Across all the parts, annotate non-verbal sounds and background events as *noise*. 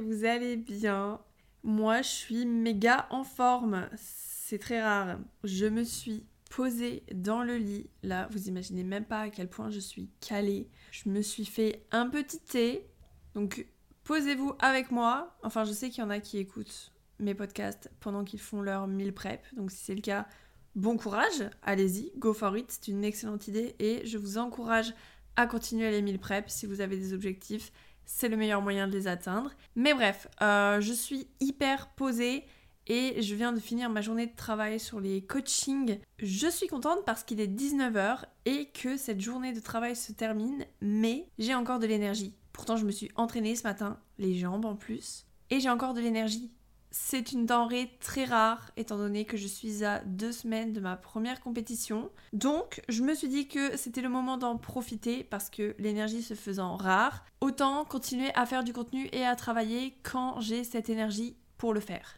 vous allez bien. Moi, je suis méga en forme. C'est très rare. Je me suis posée dans le lit. Là, vous imaginez même pas à quel point je suis calée. Je me suis fait un petit thé. Donc, posez-vous avec moi. Enfin, je sais qu'il y en a qui écoutent mes podcasts pendant qu'ils font leur meal prep. Donc, si c'est le cas, bon courage. Allez-y, go for it. C'est une excellente idée et je vous encourage à continuer les meal prep si vous avez des objectifs c'est le meilleur moyen de les atteindre. Mais bref, euh, je suis hyper posée et je viens de finir ma journée de travail sur les coachings. Je suis contente parce qu'il est 19h et que cette journée de travail se termine, mais j'ai encore de l'énergie. Pourtant, je me suis entraînée ce matin, les jambes en plus, et j'ai encore de l'énergie. C'est une denrée très rare étant donné que je suis à deux semaines de ma première compétition. Donc je me suis dit que c'était le moment d'en profiter parce que l'énergie se faisant rare, autant continuer à faire du contenu et à travailler quand j'ai cette énergie pour le faire.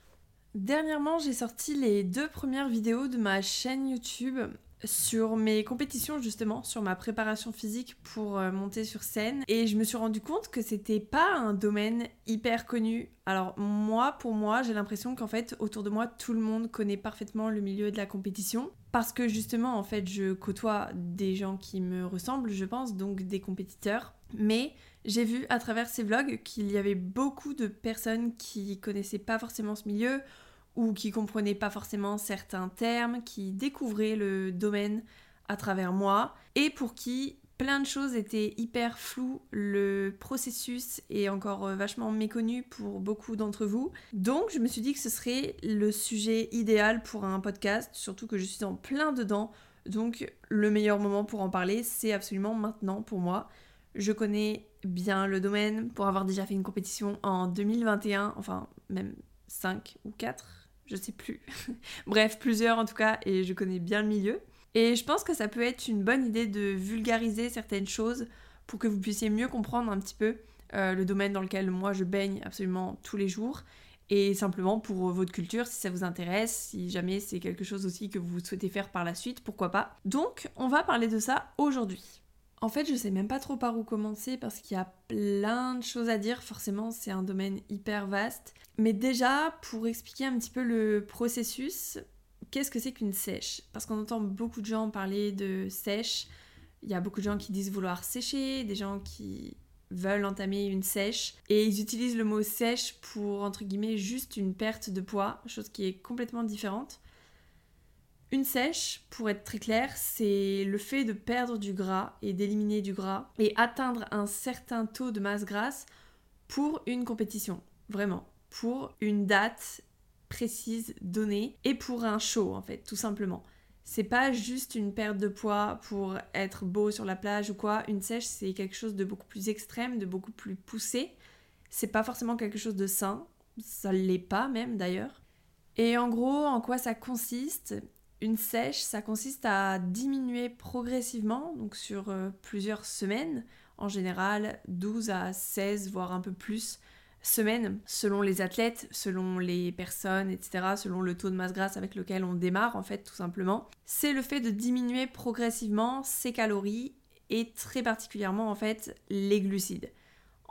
Dernièrement, j'ai sorti les deux premières vidéos de ma chaîne YouTube sur mes compétitions justement, sur ma préparation physique pour euh, monter sur scène et je me suis rendu compte que c'était pas un domaine hyper connu. Alors moi, pour moi, j'ai l'impression qu'en fait autour de moi tout le monde connaît parfaitement le milieu de la compétition parce que justement en fait je côtoie des gens qui me ressemblent, je pense, donc des compétiteurs. Mais j'ai vu à travers ces vlogs qu'il y avait beaucoup de personnes qui connaissaient pas forcément ce milieu ou qui comprenaient pas forcément certains termes, qui découvraient le domaine à travers moi, et pour qui plein de choses étaient hyper floues, le processus est encore euh, vachement méconnu pour beaucoup d'entre vous. Donc je me suis dit que ce serait le sujet idéal pour un podcast, surtout que je suis en plein dedans. Donc le meilleur moment pour en parler, c'est absolument maintenant pour moi. Je connais bien le domaine pour avoir déjà fait une compétition en 2021, enfin même 5 ou 4 je sais plus. *laughs* Bref, plusieurs en tout cas, et je connais bien le milieu. Et je pense que ça peut être une bonne idée de vulgariser certaines choses pour que vous puissiez mieux comprendre un petit peu euh, le domaine dans lequel moi je baigne absolument tous les jours. Et simplement pour votre culture, si ça vous intéresse, si jamais c'est quelque chose aussi que vous souhaitez faire par la suite, pourquoi pas. Donc, on va parler de ça aujourd'hui. En fait, je sais même pas trop par où commencer parce qu'il y a plein de choses à dire. Forcément, c'est un domaine hyper vaste. Mais déjà, pour expliquer un petit peu le processus, qu'est-ce que c'est qu'une sèche? Parce qu'on entend beaucoup de gens parler de sèche. Il y a beaucoup de gens qui disent vouloir sécher, des gens qui veulent entamer une sèche et ils utilisent le mot sèche pour entre guillemets juste une perte de poids, chose qui est complètement différente. Une sèche, pour être très clair, c'est le fait de perdre du gras et d'éliminer du gras et atteindre un certain taux de masse grasse pour une compétition. Vraiment. Pour une date précise donnée et pour un show en fait, tout simplement. C'est pas juste une perte de poids pour être beau sur la plage ou quoi. Une sèche, c'est quelque chose de beaucoup plus extrême, de beaucoup plus poussé. C'est pas forcément quelque chose de sain. Ça l'est pas même d'ailleurs. Et en gros, en quoi ça consiste? Une sèche, ça consiste à diminuer progressivement, donc sur euh, plusieurs semaines, en général 12 à 16, voire un peu plus semaines, selon les athlètes, selon les personnes, etc., selon le taux de masse grasse avec lequel on démarre, en fait, tout simplement. C'est le fait de diminuer progressivement ses calories et très particulièrement, en fait, les glucides.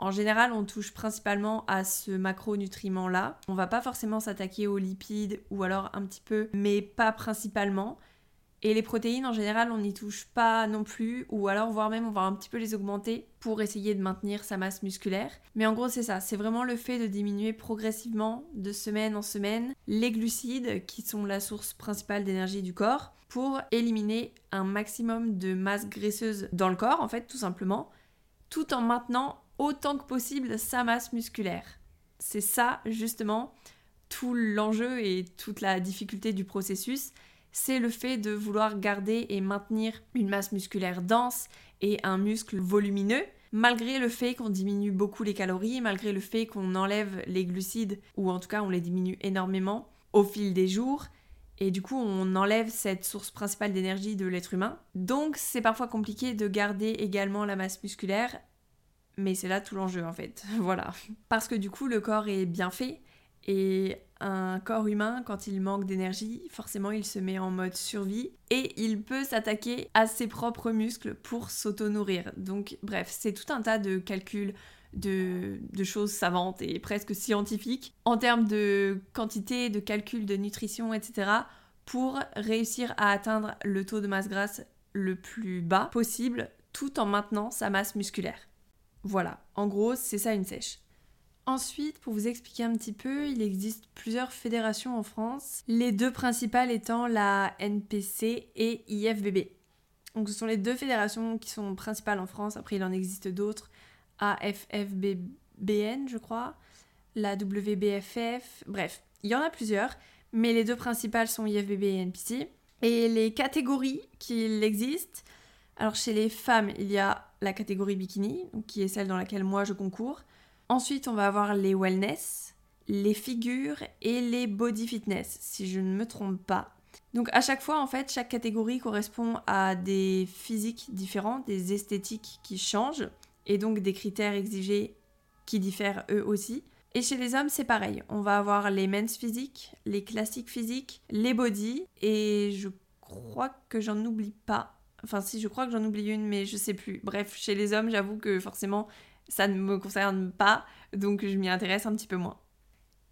En général, on touche principalement à ce macronutriment-là. On va pas forcément s'attaquer aux lipides ou alors un petit peu, mais pas principalement. Et les protéines, en général, on n'y touche pas non plus, ou alors voire même on va un petit peu les augmenter pour essayer de maintenir sa masse musculaire. Mais en gros, c'est ça, c'est vraiment le fait de diminuer progressivement, de semaine en semaine, les glucides, qui sont la source principale d'énergie du corps, pour éliminer un maximum de masse graisseuse dans le corps, en fait, tout simplement, tout en maintenant autant que possible sa masse musculaire. C'est ça justement tout l'enjeu et toute la difficulté du processus, c'est le fait de vouloir garder et maintenir une masse musculaire dense et un muscle volumineux, malgré le fait qu'on diminue beaucoup les calories, malgré le fait qu'on enlève les glucides, ou en tout cas on les diminue énormément au fil des jours, et du coup on enlève cette source principale d'énergie de l'être humain. Donc c'est parfois compliqué de garder également la masse musculaire mais c'est là tout l'enjeu en fait. *laughs* voilà. Parce que du coup, le corps est bien fait Et un corps humain, quand il manque d'énergie, forcément il se met en mode survie et il peut s'attaquer à ses propres muscles pour s'auto-nourrir. Donc bref, c'est tout un tas de calculs, de, choses savantes et presque scientifiques en termes de quantité, de calcul, de nutrition, etc. pour réussir à atteindre le taux de masse grasse le plus bas possible tout en maintenant sa masse musculaire. Voilà, en gros, c'est ça une sèche. Ensuite, pour vous expliquer un petit peu, il existe plusieurs fédérations en France, les deux principales étant la NPC et IFBB. Donc ce sont les deux fédérations qui sont principales en France, après il en existe d'autres, AFFBBN je crois, la WBFF, bref, il y en a plusieurs, mais les deux principales sont IFBB et NPC. Et les catégories qui existent, alors chez les femmes, il y a la catégorie bikini, qui est celle dans laquelle moi je concours. Ensuite, on va avoir les wellness, les figures et les body fitness, si je ne me trompe pas. Donc à chaque fois, en fait, chaque catégorie correspond à des physiques différents, des esthétiques qui changent, et donc des critères exigés qui diffèrent eux aussi. Et chez les hommes, c'est pareil. On va avoir les men's physiques, les classiques physiques, les body, et je crois que j'en oublie pas. Enfin, si, je crois que j'en oublie une, mais je sais plus. Bref, chez les hommes, j'avoue que forcément, ça ne me concerne pas, donc je m'y intéresse un petit peu moins.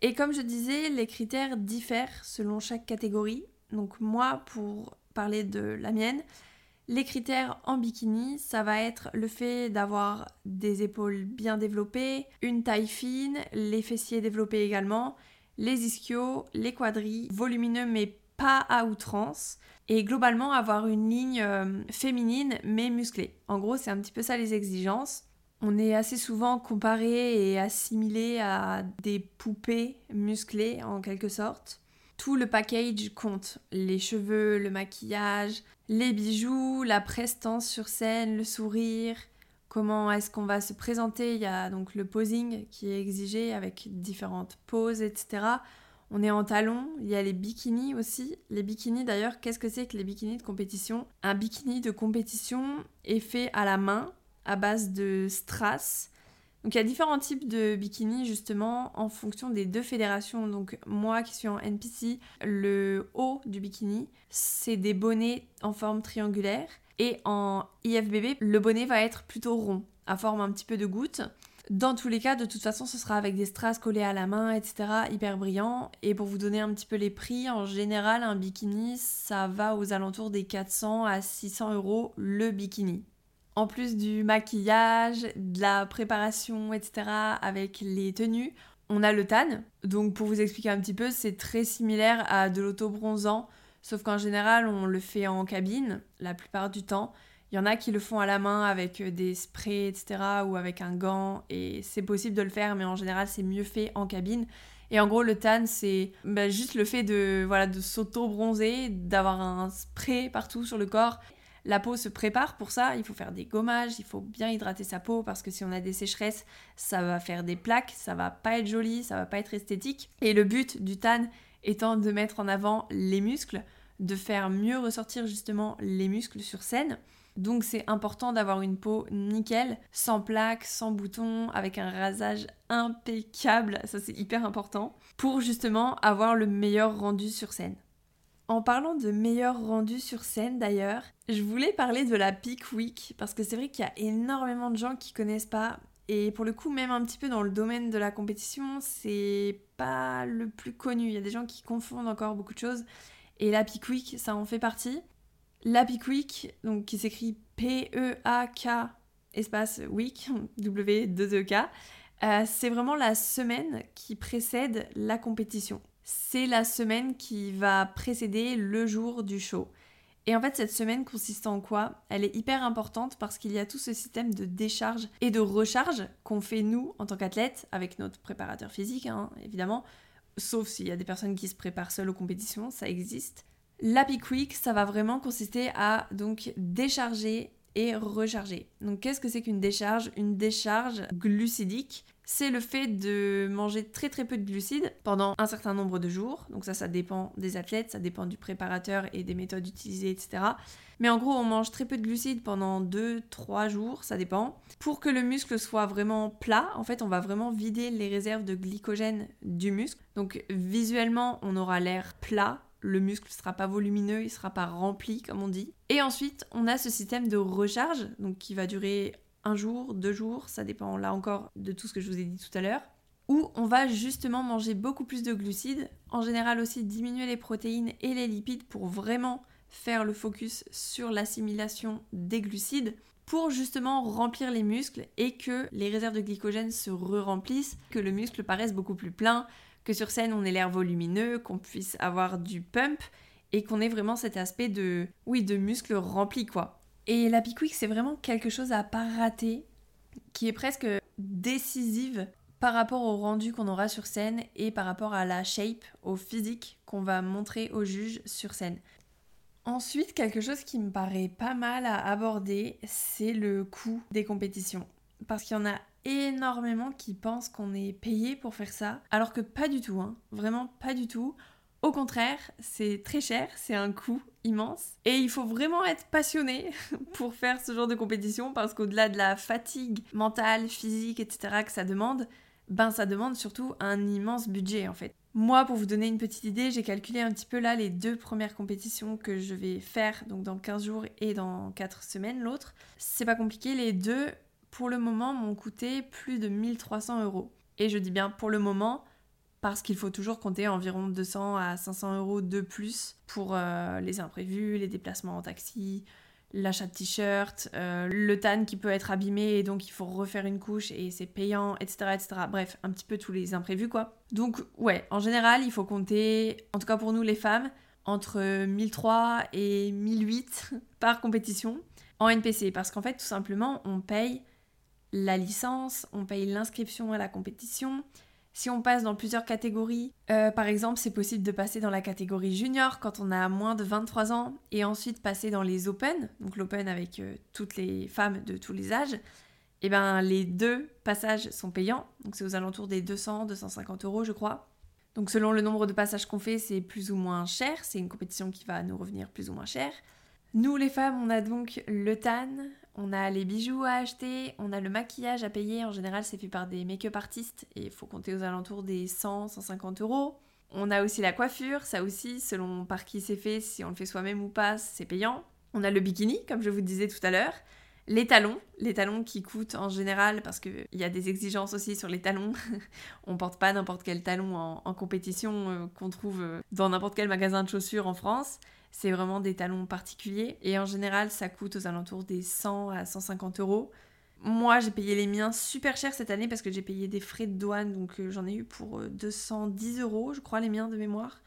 Et comme je disais, les critères diffèrent selon chaque catégorie. Donc moi, pour parler de la mienne, les critères en bikini, ça va être le fait d'avoir des épaules bien développées, une taille fine, les fessiers développés également, les ischios, les quadris, volumineux mais pas à outrance, et globalement avoir une ligne euh, féminine mais musclée. En gros, c'est un petit peu ça les exigences. On est assez souvent comparé et assimilé à des poupées musclées en quelque sorte. Tout le package compte. Les cheveux, le maquillage, les bijoux, la prestance sur scène, le sourire, comment est-ce qu'on va se présenter? Il y a donc le posing qui est exigé avec différentes poses, etc. On est en talons, il y a les bikinis aussi. Les bikinis d'ailleurs, qu'est-ce que c'est que les bikinis de compétition? Un bikini de compétition est fait à la main à base de strass. Donc il y a différents types de bikinis justement en fonction des deux fédérations. Donc moi qui suis en NPC, le haut du bikini, c'est des bonnets en forme triangulaire. Et en IFBB, le bonnet va être plutôt rond, à forme un petit peu de goutte. Dans tous les cas, de toute façon, ce sera avec des strass collés à la main, etc. hyper brillant. Et pour vous donner un petit peu les prix, en général, un bikini, ça va aux alentours des 400 à 600 euros le bikini. En plus du maquillage, de la préparation, etc. avec les tenues, on a le tan. Donc pour vous expliquer un petit peu, c'est très similaire à de l'auto-bronzant, sauf qu'en général, on le fait en cabine la plupart du temps. Il y en a qui le font à la main avec euh, des sprays, etc. ou avec un gant. Et c'est possible de le faire, mais en général, c'est mieux fait en cabine. Et en gros, le tan, c'est bah, juste le fait de, voilà, de s'auto-bronzer, d'avoir un spray partout sur le corps. La peau se prépare pour ça, il faut faire des gommages, il faut bien hydrater sa peau parce que si on a des sécheresses, ça va faire des plaques, ça va pas être joli, ça va pas être esthétique. Et le but du tan étant de mettre en avant les muscles, de faire mieux ressortir justement les muscles sur scène. Donc c'est important d'avoir une peau nickel, sans plaques, sans boutons, avec un rasage impeccable, ça c'est hyper important, pour justement avoir le meilleur rendu sur scène. En parlant de meilleur rendu sur scène d'ailleurs, je voulais parler de la Peak Week parce que c'est vrai qu'il y a énormément de gens qui connaissent pas et pour le coup même un petit peu dans le domaine de la compétition, c'est pas le plus connu. Il y a des gens qui confondent encore beaucoup de choses et la Peak Week, ça en fait partie. La Peak Week, donc qui s'écrit P-E-A-K espace week, W-2-E-K, euh, c'est vraiment la semaine qui précède la compétition. C'est la semaine qui va précéder le jour du show. Et en fait, cette semaine consiste en quoi? Elle est hyper importante parce qu'il y a tout ce système de décharge et de recharge qu'on fait nous en tant qu'athlètes avec notre préparateur physique, hein, évidemment, sauf s'il y a des personnes qui se préparent seules aux compétitions, ça existe. La Peak Week, ça va vraiment consister à donc décharger et recharger. Donc qu'est-ce que c'est qu'une décharge? Une décharge glucidique, c'est le fait de manger très très peu de glucides pendant un certain nombre de jours. Donc ça, ça dépend des athlètes, ça dépend du préparateur et des méthodes utilisées, etc. Mais en gros, on mange très peu de glucides pendant 2-3 jours, ça dépend. Pour que le muscle soit vraiment plat, en fait, on va vraiment vider les réserves de glycogène du muscle. Donc visuellement, on aura l'air plat, le muscle ne sera pas volumineux, il ne sera pas rempli comme on dit. Et ensuite, on a ce système de recharge, donc qui va durer un jour, deux jours, ça dépend là encore de tout ce que je vous ai dit tout à l'heure, où on va justement manger beaucoup plus de glucides, en général aussi diminuer les protéines et les lipides pour vraiment faire le focus sur l'assimilation des glucides pour justement remplir les muscles et que les réserves de glycogène se re-remplissent, que le muscle paraisse beaucoup plus plein, que sur scène on ait l'air volumineux, qu'on puisse avoir du pump et qu'on ait vraiment cet aspect de oui, de muscles remplis quoi. Et la Pickwick, c'est vraiment quelque chose à pas rater, qui est presque décisive par rapport au rendu qu'on aura sur scène et par rapport à la shape, au physique qu'on va montrer au juge sur scène. Ensuite, quelque chose qui me paraît pas mal à aborder, c'est le coût des compétitions. Parce qu'il y en a énormément qui pensent qu'on est payé pour faire ça, alors que pas du tout, hein. vraiment pas du tout. Au contraire, c'est très cher, c'est un coût immense. Et il faut vraiment être passionné *laughs* pour faire ce genre de compétition parce qu'au-delà de la fatigue mentale, physique, etc. que ça demande, ben ça demande surtout un immense budget en fait. Moi, pour vous donner une petite idée, j'ai calculé un petit peu là les deux premières compétitions que je vais faire, donc dans 15 jours et dans 4 semaines l'autre. C'est pas compliqué, les deux, pour le moment, m'ont coûté plus de 1300 euros. Et je dis bien pour le moment, parce qu'il faut toujours compter environ 200 à 500 euros de plus pour euh, les imprévus, les déplacements en taxi, l'achat de t-shirts, euh, le tan qui peut être abîmé et donc il faut refaire une couche et c'est payant, etc., etc. Bref, un petit peu tous les imprévus quoi. Donc ouais, en général, il faut compter, en tout cas pour nous les femmes, entre 1003 et 1008 *laughs* par compétition en NPC parce qu'en fait tout simplement on paye la licence, on paye l'inscription à la compétition, si on passe dans plusieurs catégories, euh, par exemple, c'est possible de passer dans la catégorie junior quand on a moins de 23 ans et ensuite passer dans les open, donc l'open avec euh, toutes les femmes de tous les âges. Et eh ben les deux passages sont payants, donc c'est aux alentours des 200-250 euros, je crois. Donc selon le nombre de passages qu'on fait, c'est plus ou moins cher. C'est une compétition qui va nous revenir plus ou moins cher. Nous les femmes, on a donc le tan, on a les bijoux à acheter, on a le maquillage à payer. En général, c'est fait par des make-up artistes et il faut compter aux alentours des 100, 150 euros. On a aussi la coiffure, ça aussi, selon par qui c'est fait, si on le fait soi-même ou pas, c'est payant. On a le bikini, comme je vous disais tout à l'heure. Les talons, les talons qui coûtent en général, parce qu'il y a des exigences aussi sur les talons. *laughs* on porte pas n'importe quel talon en, compétition euh, qu'on trouve euh, dans n'importe quel magasin de chaussures en France. C'est vraiment des talons particuliers. Et en général, ça coûte aux alentours des 100 à 150 euros. Moi, j'ai payé les miens super cher cette année parce que j'ai payé des frais de douane. Donc euh, j'en ai eu pour 210 euh, euros, je crois, les miens de mémoire.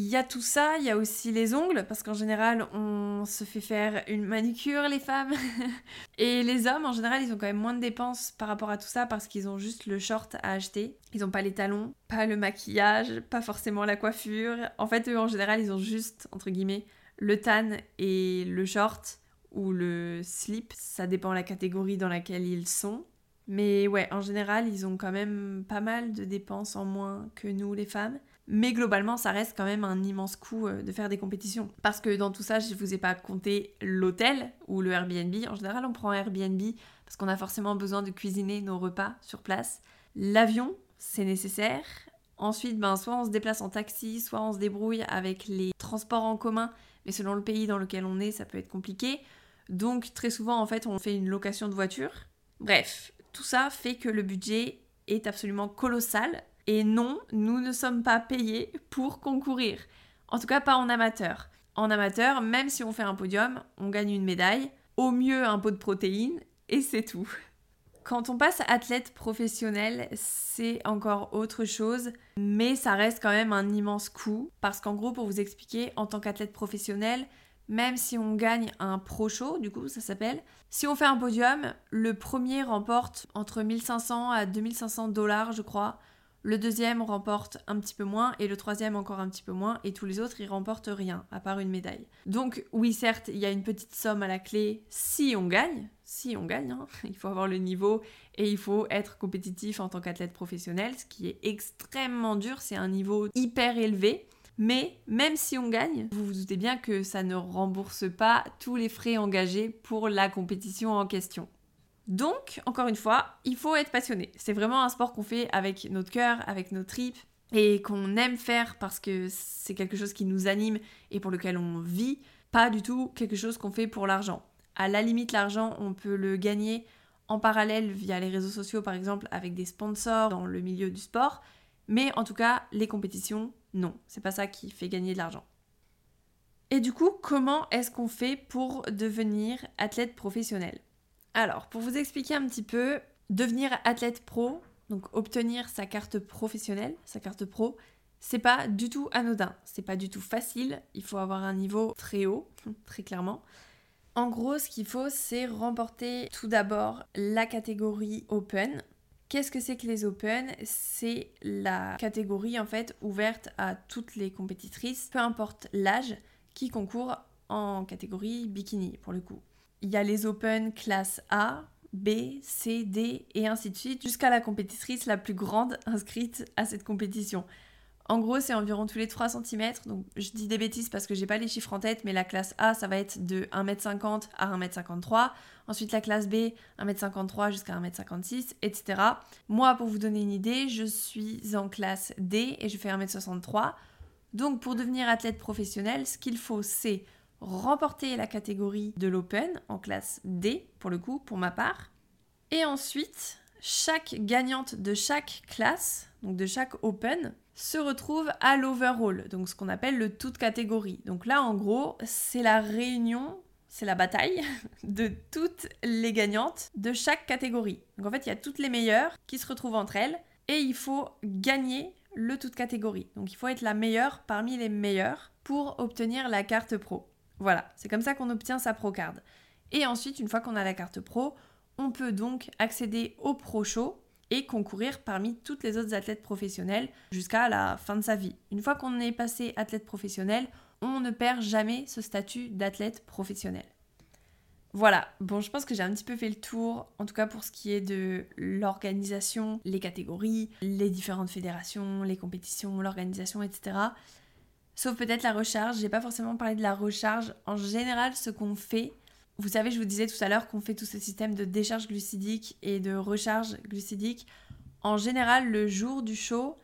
Il y a tout ça, il y a aussi les ongles, parce qu'en général, on se fait faire une manicure, les femmes. *laughs* et les hommes, en général, ils ont quand même moins de dépenses par rapport à tout ça, parce qu'ils ont juste le short à acheter. Ils n'ont pas les talons, pas le maquillage, pas forcément la coiffure. En fait, eux, en général, ils ont juste, entre guillemets, le tan et le short ou le slip. Ça dépend la catégorie dans laquelle ils sont. Mais ouais, en général, ils ont quand même pas mal de dépenses en moins que nous, les femmes. Mais globalement, ça reste quand même un immense coût euh, de faire des compétitions. Parce que dans tout ça, je ne vous ai pas compté l'hôtel ou le Airbnb. En général, on prend Airbnb parce qu'on a forcément besoin de cuisiner nos repas sur place. L'avion, c'est nécessaire. Ensuite, ben, soit on se déplace en taxi, soit on se débrouille avec les transports en commun. Mais selon le pays dans lequel on est, ça peut être compliqué. Donc très souvent, en fait, on fait une location de voiture. Bref, tout ça fait que le budget est absolument colossal et non, nous ne sommes pas payés pour concourir. En tout cas, pas en amateur. En amateur, même si on fait un podium, on gagne une médaille, au mieux un pot de protéines, et c'est tout. Quand on passe athlète professionnel, c'est encore autre chose, mais ça reste quand même un immense coût, parce qu'en gros, pour vous expliquer, en tant qu'athlète professionnel, même si on gagne un pro show, du coup ça s'appelle, si on fait un podium, le premier remporte entre 1500 à 2500 dollars, je crois, le deuxième remporte un petit peu moins et le troisième encore un petit peu moins et tous les autres ils remportent rien à part une médaille. Donc oui certes il y a une petite somme à la clé si on gagne, si on gagne, hein. *laughs* il faut avoir le niveau et il faut être compétitif en tant qu'athlète professionnel, ce qui est extrêmement dur, c'est un niveau hyper élevé. Mais même si on gagne, vous vous doutez bien que ça ne rembourse pas tous les frais engagés pour la compétition en question. Donc, encore une fois, il faut être passionné. C'est vraiment un sport qu'on fait avec notre cœur, avec nos tripes et qu'on aime faire parce que c'est quelque chose qui nous anime et pour lequel on vit, pas du tout quelque chose qu'on fait pour l'argent. À la limite, l'argent, on peut le gagner en parallèle via les réseaux sociaux, par exemple, avec des sponsors dans le milieu du sport. Mais en tout cas, les compétitions, non, c'est pas ça qui fait gagner de l'argent. Et du coup, comment est-ce qu'on fait pour devenir athlète professionnel? Alors, pour vous expliquer un petit peu, devenir athlète pro, donc obtenir sa carte professionnelle, sa carte pro, c'est pas du tout anodin, c'est pas du tout facile, il faut avoir un niveau très haut, *laughs* très clairement. En gros, ce qu'il faut, c'est remporter tout d'abord la catégorie Open, Qu'est-ce que c'est que les Open? C'est la catégorie en fait ouverte à toutes les compétitrices, peu importe l'âge, qui concourent en catégorie bikini pour le coup. Il y a les Open classe A, B, C, D et ainsi de suite jusqu'à la compétitrice la plus grande inscrite à cette compétition. En gros, c'est environ tous les 3 cm. Donc, je dis des bêtises parce que j'ai pas les chiffres en tête, mais la classe A, ça va être de 1m50 à 1m53. Ensuite, la classe B, 1m53 jusqu'à 1m56, etc. Moi, pour vous donner une idée, je suis en classe D et je fais 1m63. Donc, pour devenir athlète professionnel, ce qu'il faut, c'est remporter la catégorie de l'Open en classe D, pour le coup, pour ma part. Et ensuite, chaque gagnante de chaque classe, donc de chaque Open, se retrouve à l'overall, donc ce qu'on appelle le toute catégorie. Donc là, en gros, c'est la réunion, c'est la bataille *laughs* de toutes les gagnantes de chaque catégorie. Donc en fait, il y a toutes les meilleures qui se retrouvent entre elles et il faut gagner le toute catégorie. Donc il faut être la meilleure parmi les meilleures pour obtenir la carte pro. Voilà, c'est comme ça qu'on obtient sa pro card. Et ensuite, une fois qu'on a la carte pro, on peut donc accéder au pro show et concourir parmi toutes les autres athlètes professionnels jusqu'à la fin de sa vie. Une fois qu'on est passé athlète professionnel, on ne perd jamais ce statut d'athlète professionnel. Voilà, bon, je pense que j'ai un petit peu fait le tour, en tout cas pour ce qui est de l'organisation, les catégories, les différentes fédérations, les compétitions, l'organisation, etc. Sauf peut-être la recharge, j'ai pas forcément parlé de la recharge. En général, ce qu'on fait, vous savez, je vous disais tout à l'heure qu'on fait tout ce système de décharge glucidique et de recharge glucidique. En général, le jour du show,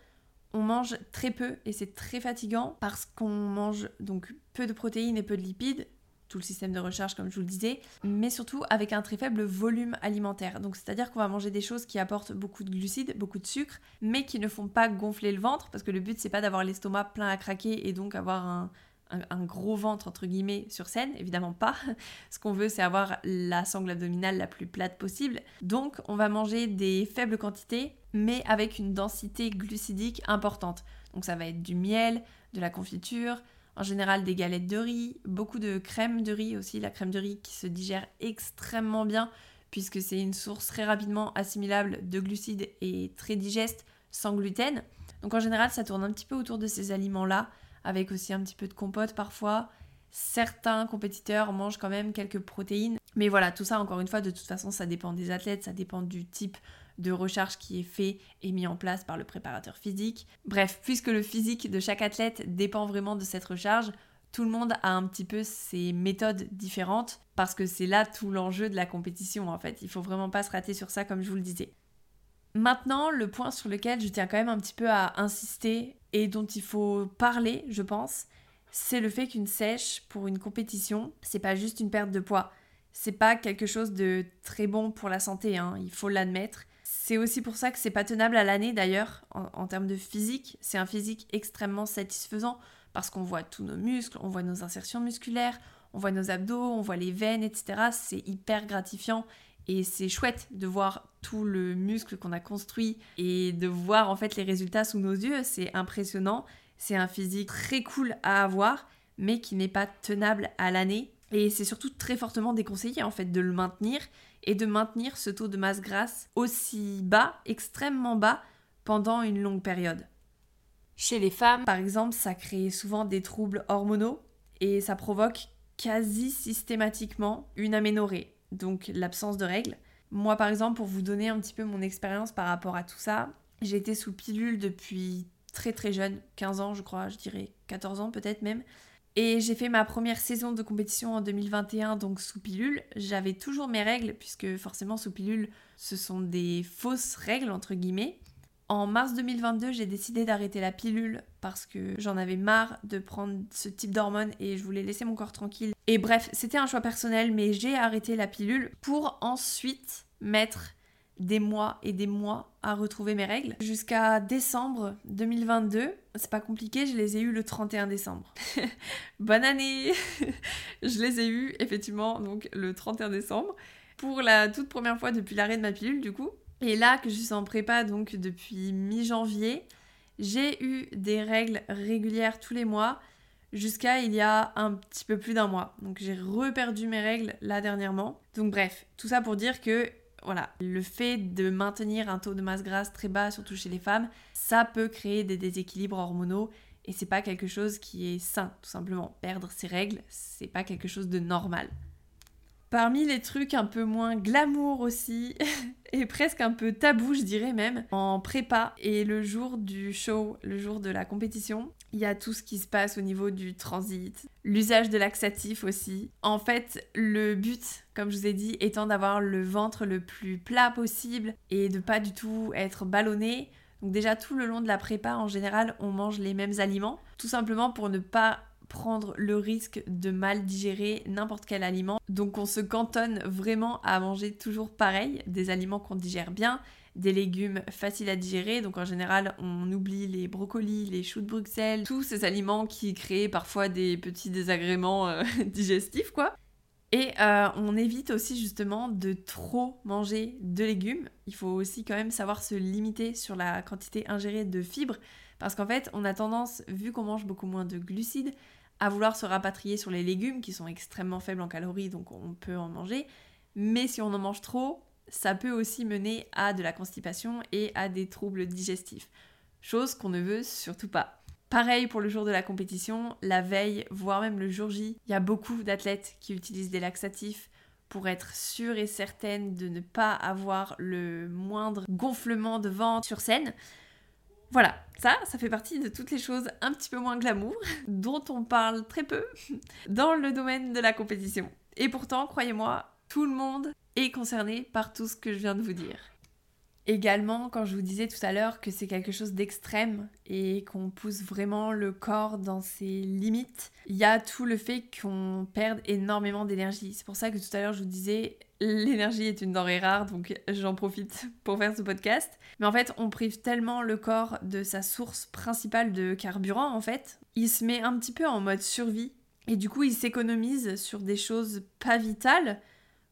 on mange très peu et c'est très fatigant parce qu'on mange donc peu de protéines et peu de lipides, tout le système de recharge comme je vous le disais, mais surtout avec un très faible volume alimentaire. Donc c'est-à-dire qu'on va manger des choses qui apportent beaucoup de glucides, beaucoup de sucre, mais qui ne font pas gonfler le ventre parce que le but c'est pas d'avoir l'estomac plein à craquer et donc avoir un, un, gros ventre entre guillemets sur scène, évidemment pas. *laughs* Ce qu'on veut c'est avoir la sangle abdominale la plus plate possible. Donc on va manger des faibles quantités mais avec une densité glucidique importante. Donc ça va être du miel, de la confiture, en général des galettes de riz, beaucoup de crème de riz aussi, la crème de riz qui se digère extrêmement bien puisque c'est une source très rapidement assimilable de glucides et très digeste sans gluten. Donc en général ça tourne un petit peu autour de ces aliments-là avec aussi un petit peu de compote parfois. Certains compétiteurs mangent quand même quelques protéines. Mais voilà, tout ça, encore une fois, de toute façon, ça dépend des athlètes, ça dépend du type de recharge qui est fait et mis en place par le préparateur physique. Bref, puisque le physique de chaque athlète dépend vraiment de cette recharge, tout le monde a un petit peu ses méthodes différentes parce que c'est là tout l'enjeu de la compétition en fait. Il faut vraiment pas se rater sur ça comme je vous le disais. Maintenant, le point sur lequel je tiens quand même un petit peu à insister et dont il faut parler, je pense, c'est le fait qu'une sèche pour une compétition, c'est pas juste une perte de poids. C'est pas quelque chose de très bon pour la santé, hein, il faut l'admettre. C'est aussi pour ça que c'est pas tenable à l'année d'ailleurs, en, en, termes de physique. C'est un physique extrêmement satisfaisant parce qu'on voit tous nos muscles, on voit nos insertions musculaires, on voit nos abdos, on voit les veines, etc. C'est hyper gratifiant et c'est chouette de voir tout le muscle qu'on a construit et de voir en fait les résultats sous nos yeux. C'est impressionnant. C'est un physique très cool à avoir, mais qui n'est pas tenable à l'année. Et c'est surtout très fortement déconseillé en fait de le maintenir et de maintenir ce taux de masse grasse aussi bas, extrêmement bas, pendant une longue période. Chez les femmes, par exemple, ça crée souvent des troubles hormonaux et ça provoque quasi systématiquement une aménorrhée, donc l'absence de règles. Moi, par exemple, pour vous donner un petit peu mon expérience par rapport à tout ça, j'ai été sous pilule depuis très très jeune, 15 ans je crois, je dirais 14 ans peut-être même. Et j'ai fait ma première saison de compétition en 2021, donc sous pilule. J'avais toujours mes règles, puisque forcément sous pilule, ce sont des fausses règles, entre guillemets. En mars 2022, j'ai décidé d'arrêter la pilule parce que j'en avais marre de prendre ce type d'hormones et je voulais laisser mon corps tranquille. Et bref, c'était un choix personnel, mais j'ai arrêté la pilule pour ensuite mettre des mois et des mois à retrouver mes règles. Jusqu'à décembre 2022, c'est pas compliqué, je les ai eues le 31 décembre. *laughs* Bonne année *laughs* Je les ai eues effectivement donc le 31 décembre pour la toute première fois depuis l'arrêt de ma pilule du coup. Et là que je suis en prépa donc depuis mi-janvier, j'ai eu des règles régulières tous les mois jusqu'à il y a un petit peu plus d'un mois. Donc j'ai reperdu mes règles là dernièrement. Donc bref, tout ça pour dire que voilà, le fait de maintenir un taux de masse grasse très bas, surtout chez les femmes, ça peut créer des déséquilibres hormonaux et c'est pas quelque chose qui est sain, tout simplement. Perdre ses règles, c'est pas quelque chose de normal. Parmi les trucs un peu moins glamour aussi, *laughs* et presque un peu tabou, je dirais même, en prépa et le jour du show, le jour de la compétition, il y a tout ce qui se passe au niveau du transit, l'usage de laxatifs aussi. En fait, le but, comme je vous ai dit, étant d'avoir le ventre le plus plat possible et de pas du tout être ballonné. Donc déjà tout le long de la prépa, en général, on mange les mêmes aliments, tout simplement pour ne pas prendre le risque de mal digérer n'importe quel aliment. Donc on se cantonne vraiment à manger toujours pareil, des aliments qu'on digère bien, des légumes faciles à digérer. Donc en général, on oublie les brocolis, les choux de Bruxelles, tous ces aliments qui créent parfois des petits désagréments euh, *laughs* digestifs quoi. Et euh, on évite aussi justement de trop manger de légumes. Il faut aussi quand même savoir se limiter sur la quantité ingérée de fibres parce qu'en fait, on a tendance, vu qu'on mange beaucoup moins de glucides, à vouloir se rapatrier sur les légumes qui sont extrêmement faibles en calories, donc on peut en manger. Mais si on en mange trop, ça peut aussi mener à de la constipation et à des troubles digestifs. Chose qu'on ne veut surtout pas. Pareil pour le jour de la compétition, la veille, voire même le jour J, il y a beaucoup d'athlètes qui utilisent des laxatifs pour être sûre et certaine de ne pas avoir le moindre gonflement de ventre sur scène. Voilà, ça, ça fait partie de toutes les choses un petit peu moins glamour, *laughs* dont on parle très peu *laughs* dans le domaine de la compétition. Et pourtant, croyez-moi, tout le monde est concerné par tout ce que je viens de vous dire. Également, quand je vous disais tout à l'heure que c'est quelque chose d'extrême et qu'on pousse vraiment le corps dans ses limites, il y a tout le fait qu'on perde énormément d'énergie. C'est pour ça que tout à l'heure je vous disais l'énergie est une denrée rare, donc j'en profite pour faire ce podcast. Mais en fait, on prive tellement le corps de sa source principale de carburant, en fait. Il se met un petit peu en mode survie. Et du coup, il s'économise sur des choses pas vitales,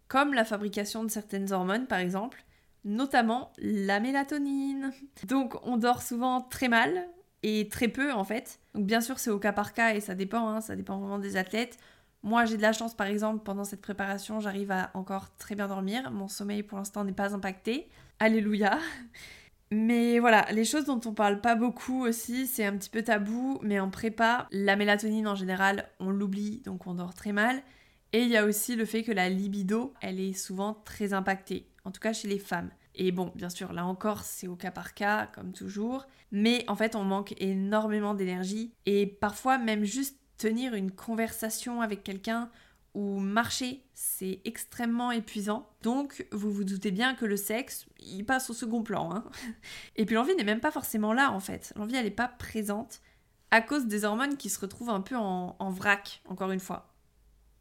comme la fabrication de certaines hormones, par exemple, notamment la mélatonine. Donc, on dort souvent très mal, et très peu, en fait. Donc, bien sûr, c'est au cas par cas, et ça dépend, hein, ça dépend vraiment des athlètes. Moi, j'ai de la chance, par exemple, pendant cette préparation, j'arrive à encore très bien dormir. Mon sommeil, pour l'instant, n'est pas impacté. Alléluia. Mais voilà, les choses dont on parle pas beaucoup aussi, c'est un petit peu tabou, mais en prépa, la mélatonine en général, on l'oublie, donc on dort très mal. Et il y a aussi le fait que la libido, elle est souvent très impactée, en tout cas chez les femmes. Et bon, bien sûr, là encore, c'est au cas par cas, comme toujours. Mais en fait, on manque énormément d'énergie. Et parfois, même juste tenir une conversation avec quelqu'un ou marcher, c'est extrêmement épuisant. Donc, vous vous doutez bien que le sexe, il passe au second plan. Hein. *laughs* Et puis l'envie n'est même pas forcément là, en fait. L'envie, elle n'est pas présente à cause des hormones qui se retrouvent un peu en, en vrac, encore une fois.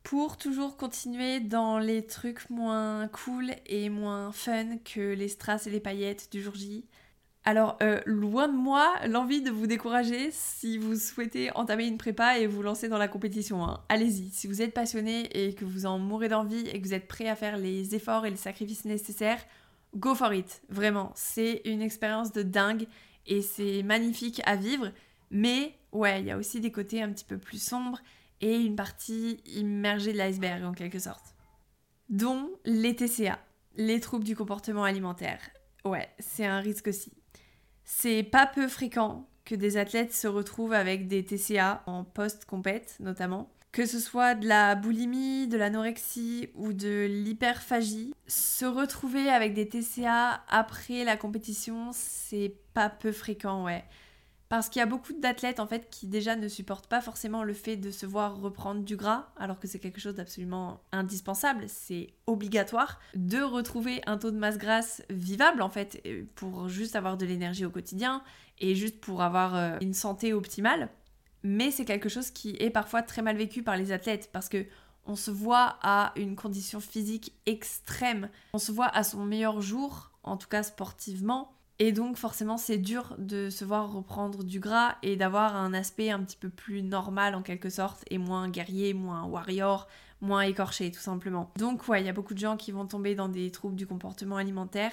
Pour toujours continuer dans les trucs moins cool et moins fun que les strass et les paillettes du jour J, alors, euh, loin de moi l'envie de vous décourager si vous souhaitez entamer une prépa et vous lancer dans la compétition. Hein. Allez-y, si vous êtes passionné et que vous en mourrez d'envie et que vous êtes prêt à faire les efforts et les sacrifices nécessaires, go for it. Vraiment, c'est une expérience de dingue et c'est magnifique à vivre. Mais ouais, il y a aussi des côtés un petit peu plus sombres et une partie immergée de l'iceberg en quelque sorte. Dont les TCA, les troubles du comportement alimentaire. Ouais, c'est un risque aussi. C'est pas peu fréquent que des athlètes se retrouvent avec des TCA en post-compète notamment. Que ce soit de la boulimie, de l'anorexie ou de l'hyperphagie, se retrouver avec des TCA après la compétition, c'est pas peu fréquent, ouais. Parce qu'il y a beaucoup d'athlètes en fait qui déjà ne supportent pas forcément le fait de se voir reprendre du gras, alors que c'est quelque chose d'absolument indispensable, c'est obligatoire de retrouver un taux de masse grasse vivable en fait euh, pour juste avoir de l'énergie au quotidien et juste pour avoir euh, une santé optimale. Mais c'est quelque chose qui est parfois très mal vécu par les athlètes parce que on se voit à une condition physique extrême, on se voit à son meilleur jour, en tout cas sportivement, et donc forcément c'est dur de se voir reprendre du gras et d'avoir un aspect un petit peu plus normal en quelque sorte et moins guerrier, moins warrior, moins écorché tout simplement. Donc ouais, il y a beaucoup de gens qui vont tomber dans des troubles du comportement alimentaire,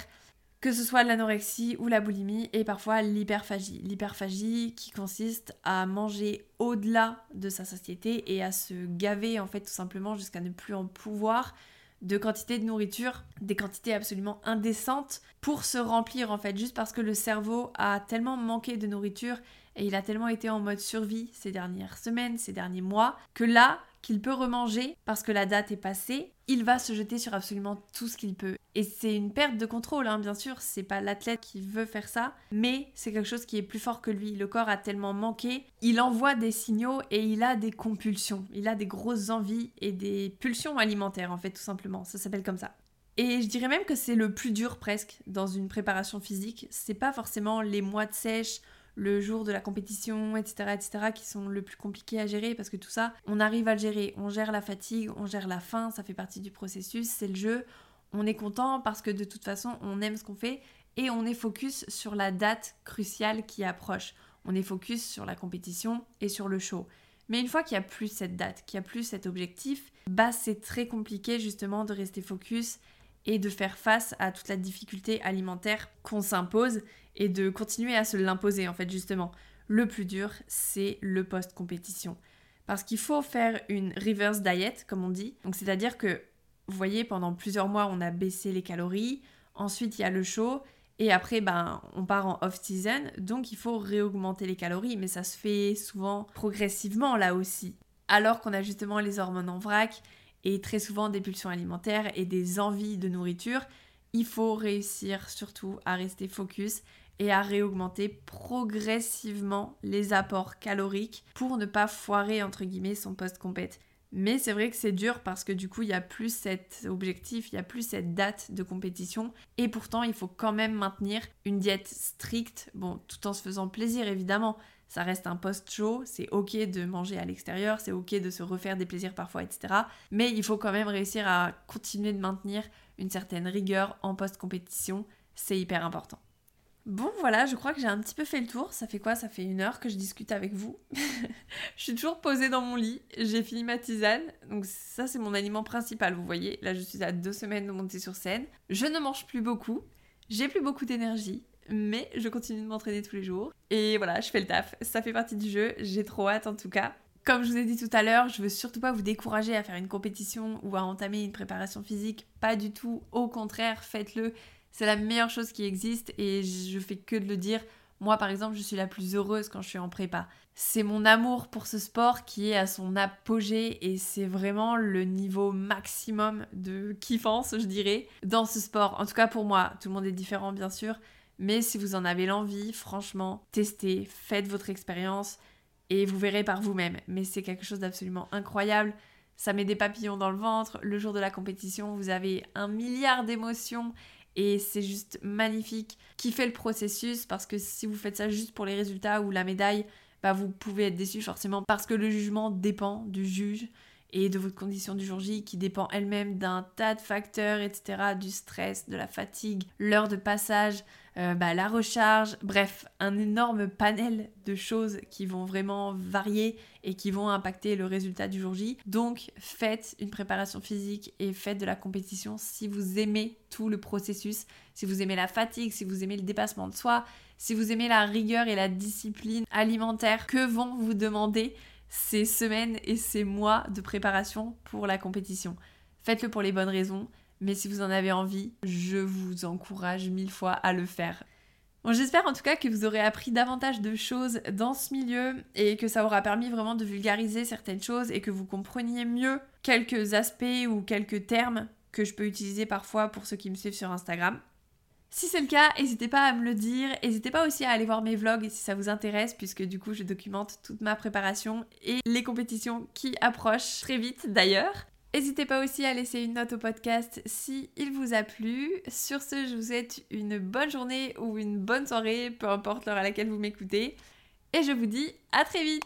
que ce soit l'anorexie ou la boulimie et parfois l'hyperphagie. L'hyperphagie qui consiste à manger au-delà de sa satiété et à se gaver en fait tout simplement jusqu'à ne plus en pouvoir de quantité de nourriture, des quantités absolument indécentes pour se remplir en fait, juste parce que le cerveau a tellement manqué de nourriture et il a tellement été en mode survie ces dernières semaines, ces derniers mois, que là, qu'il peut remanger parce que la date est passée, il va se jeter sur absolument tout ce qu'il peut. Et c'est une perte de contrôle, hein, bien sûr, c'est pas l'athlète qui veut faire ça, mais c'est quelque chose qui est plus fort que lui. Le corps a tellement manqué, il envoie des signaux et il a des compulsions, il a des grosses envies et des pulsions alimentaires, en fait, tout simplement. Ça s'appelle comme ça. Et je dirais même que c'est le plus dur presque dans une préparation physique. C'est pas forcément les mois de sèche le jour de la compétition, etc., etc., qui sont le plus compliqués à gérer parce que tout ça, on arrive à le gérer. On gère la fatigue, on gère la faim, ça fait partie du processus, c'est le jeu. On est content parce que de toute façon, on aime ce qu'on fait et on est focus sur la date cruciale qui approche. On est focus sur la compétition et sur le show. Mais une fois qu'il n'y a plus cette date, qu'il n'y a plus cet objectif, bah c'est très compliqué justement de rester focus et de faire face à toute la difficulté alimentaire qu'on s'impose et de continuer à se l'imposer en fait justement. Le plus dur, c'est le post-compétition. Parce qu'il faut faire une reverse diet, comme on dit. Donc c'est-à-dire que, vous voyez, pendant plusieurs mois, on a baissé les calories. Ensuite, il y a le show. Et après, ben, on part en off-season. Donc il faut réaugmenter les calories. Mais ça se fait souvent progressivement là aussi. Alors qu'on a justement les hormones en vrac et très souvent des pulsions alimentaires et des envies de nourriture, il faut réussir surtout à rester focus et à réaugmenter progressivement les apports caloriques pour ne pas foirer entre guillemets son post-compète. Mais c'est vrai que c'est dur parce que du coup, il n'y a plus cet objectif, il n'y a plus cette date de compétition. Et pourtant, il faut quand même maintenir une diète stricte, bon, tout en se faisant plaisir évidemment ça reste un post-show, c'est ok de manger à l'extérieur, c'est ok de se refaire des plaisirs parfois, etc. Mais il faut quand même réussir à continuer de maintenir une certaine rigueur en post-compétition, c'est hyper important. Bon voilà, je crois que j'ai un petit peu fait le tour. Ça fait quoi? Ça fait une heure que je discute avec vous. *laughs* je suis toujours posée dans mon lit, j'ai fini ma tisane, donc ça c'est mon aliment principal, vous voyez. Là je suis à deux semaines de monter sur scène. Je ne mange plus beaucoup, j'ai plus beaucoup d'énergie, mais je continue de m'entraîner tous les jours. Et voilà, je fais le taf. Ça fait partie du jeu, j'ai trop hâte en tout cas. Comme je vous ai dit tout à l'heure, je veux surtout pas vous décourager à faire une compétition ou à entamer une préparation physique, pas du tout. Au contraire, faites-le. C'est la meilleure chose qui existe et je fais que de le dire. Moi, par exemple, je suis la plus heureuse quand je suis en prépa. C'est mon amour pour ce sport qui est à son apogée et c'est vraiment le niveau maximum de kiffance, je dirais, dans ce sport. En tout cas pour moi, tout le monde est différent bien sûr, mais si vous en avez l'envie, franchement, testez, faites votre expérience et vous verrez par vous-même. Mais c'est quelque chose d'absolument incroyable. Ça met des papillons dans le ventre. Le jour de la compétition, vous avez un milliard d'émotions et c'est juste magnifique. Kiffez le processus parce que si vous faites ça juste pour les résultats ou la médaille, bah vous pouvez être déçu forcément parce que le jugement dépend du juge et de votre condition du jour J qui dépend elle-même d'un tas de facteurs, etc., du stress, de la fatigue, l'heure de passage, euh, bah, la recharge, bref, un énorme panel de choses qui vont vraiment varier et qui vont impacter le résultat du jour J. Donc faites une préparation physique et faites de la compétition si vous aimez tout le processus, si vous aimez la fatigue, si vous aimez le dépassement de soi, si vous aimez la rigueur et la discipline alimentaire que vont vous demander ces semaines et ces mois de préparation pour la compétition. Faites-le pour les bonnes raisons, mais si vous en avez envie, je vous encourage mille fois à le faire. J'espère en tout cas que vous aurez appris davantage de choses dans ce milieu et que ça aura permis vraiment de vulgariser certaines choses et que vous compreniez mieux quelques aspects ou quelques termes que je peux utiliser parfois pour ceux qui me suivent sur Instagram. Si c'est le cas, n'hésitez pas à me le dire. N'hésitez pas aussi à aller voir mes vlogs si ça vous intéresse, puisque du coup je documente toute ma préparation et les compétitions qui approchent très vite d'ailleurs. N'hésitez pas aussi à laisser une note au podcast si il vous a plu. Sur ce, je vous souhaite une bonne journée ou une bonne soirée, peu importe l'heure à laquelle vous m'écoutez. Et je vous dis à très vite